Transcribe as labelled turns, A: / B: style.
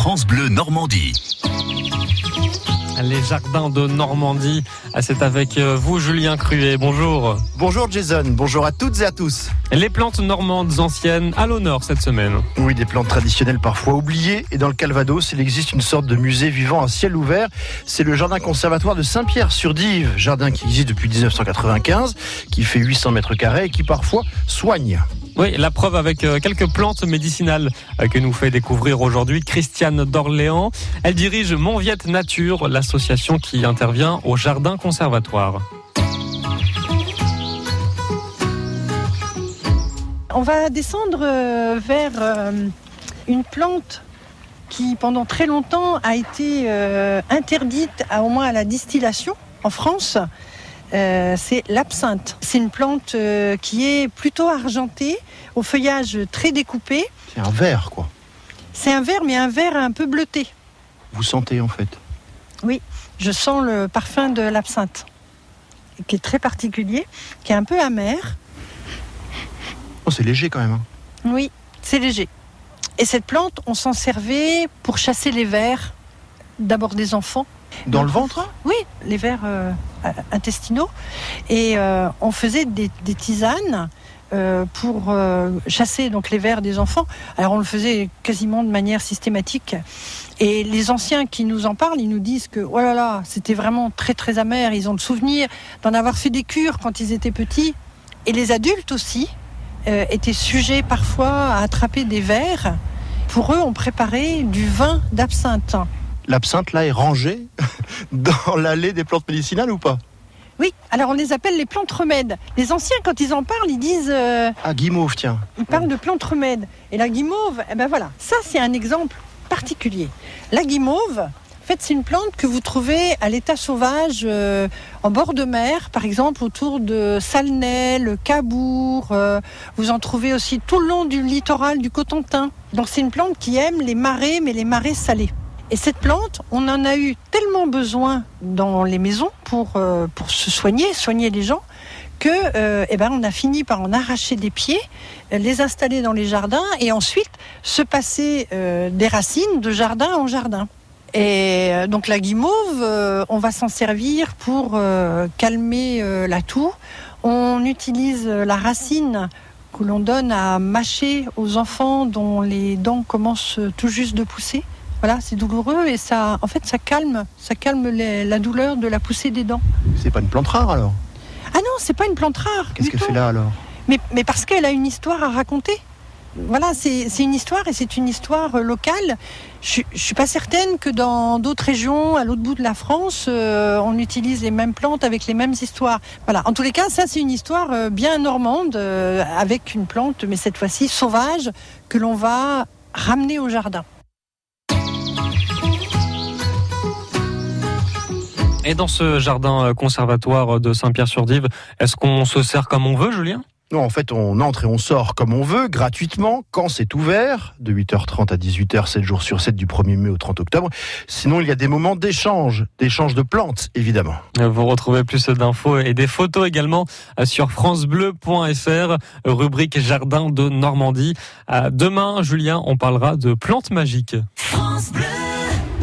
A: France Bleu Normandie.
B: Les jardins de Normandie, c'est avec euh, vous Julien Cruet. Bonjour.
C: Bonjour Jason, bonjour à toutes et à tous.
B: Les plantes normandes anciennes à l'honneur cette semaine.
C: Oui, des plantes traditionnelles parfois oubliées. Et dans le Calvados, il existe une sorte de musée vivant à ciel ouvert. C'est le jardin conservatoire de Saint-Pierre-sur-Dive, jardin qui existe depuis 1995, qui fait 800 mètres carrés et qui parfois soigne.
B: Oui, la preuve avec euh, quelques plantes médicinales euh, que nous fait découvrir aujourd'hui Christiane d'Orléans. Elle dirige Monviette Nature, l'association qui intervient au jardin conservatoire.
D: On va descendre euh, vers une plante qui pendant très longtemps a été interdite au moins à la distillation en France. Euh, c'est l'absinthe. C'est une plante euh, qui est plutôt argentée, au feuillage très découpé.
C: C'est un vert, quoi.
D: C'est un vert, mais un vert un peu bleuté.
C: Vous sentez, en fait
D: Oui, je sens le parfum de l'absinthe, qui est très particulier, qui est un peu amer.
C: Oh, c'est léger quand même. Hein.
D: Oui, c'est léger. Et cette plante, on s'en servait pour chasser les vers, d'abord des enfants,
C: dans le ventre
D: Oui, les vers euh, intestinaux. Et euh, on faisait des, tisanes euh, pour chasser donc les vers des enfants. Alors on le faisait quasiment de manière systématique. Et les anciens qui nous en parlent, ils nous disent que oh là là, c'était vraiment très très amer. Ils ont le souvenir d'en avoir fait des cures quand ils étaient petits. Et les adultes aussi étaient sujets parfois à attraper des vers. Pour eux, on préparait du vin d'absinthe
C: l'absinthe là est rangée dans l'allée des plantes médicinales ou pas?
D: Oui, alors on les appelle les plantes remèdes. Les anciens, quand ils en parlent, ils disent. Euh,
C: ah, guimauve, tiens.
D: Ils parlent de plantes remèdes. Et la guimauve, eh ben voilà, ça c'est un exemple particulier. La guimauve, en fait, c'est une plante que vous trouvez à l'état sauvage euh, en bord de mer, par exemple autour de Salnay, le Cabourg. Euh, vous en trouvez aussi tout le long du littoral du Cotentin. Donc c'est une plante qui aime les marais, mais les marais salés. Et cette plante, on en a eu tellement besoin dans les maisons pour, euh, pour se soigner, soigner les gens, que euh, eh ben, on a fini par en arracher des pieds, les installer dans les jardins et ensuite se passer euh, des racines de jardin en jardin. Et donc la guimauve, on va s'en servir pour calmer la toux. On utilise la racine que l'on donne à mâcher aux enfants dont les dents commencent tout juste de pousser. Voilà, c'est douloureux et ça, en fait, ça calme, ça calme la douleur de la poussée des dents.
C: C'est pas une plante rare alors?
D: Ah non, c'est pas une plante rare.
C: Qu'est-ce qu'elle fait là alors?
D: Mais, mais parce qu'elle a une histoire à raconter. Voilà, c'est une histoire et c'est une histoire euh, locale. Je, ne suis pas certaine que dans d'autres régions, à l'autre bout de la France, euh, on utilise les mêmes plantes avec les mêmes histoires. Voilà. En tous les cas, ça c'est une histoire euh, bien normande avec une plante, mais cette fois-ci sauvage, que l'on va ramener au jardin.
B: Et dans ce jardin euh, conservatoire de Saint-Pierre-sur-Dive, est-ce qu'on se sert comme on veut, Julien?
C: Non, en fait, on entre et on sort comme on veut, gratuitement, quand c'est ouvert, de 8h30 à 18h, 7 jours sur 7, du 1er mai au 30 octobre. Sinon, il y a des moments d'échange, d'échange de plantes, évidemment.
B: Vous retrouvez plus d'infos et des photos également euh, sur francebleu.fr, rubrique Jardin de Normandie. Euh, demain, Julien, on parlera de plantes magiques. France Bleu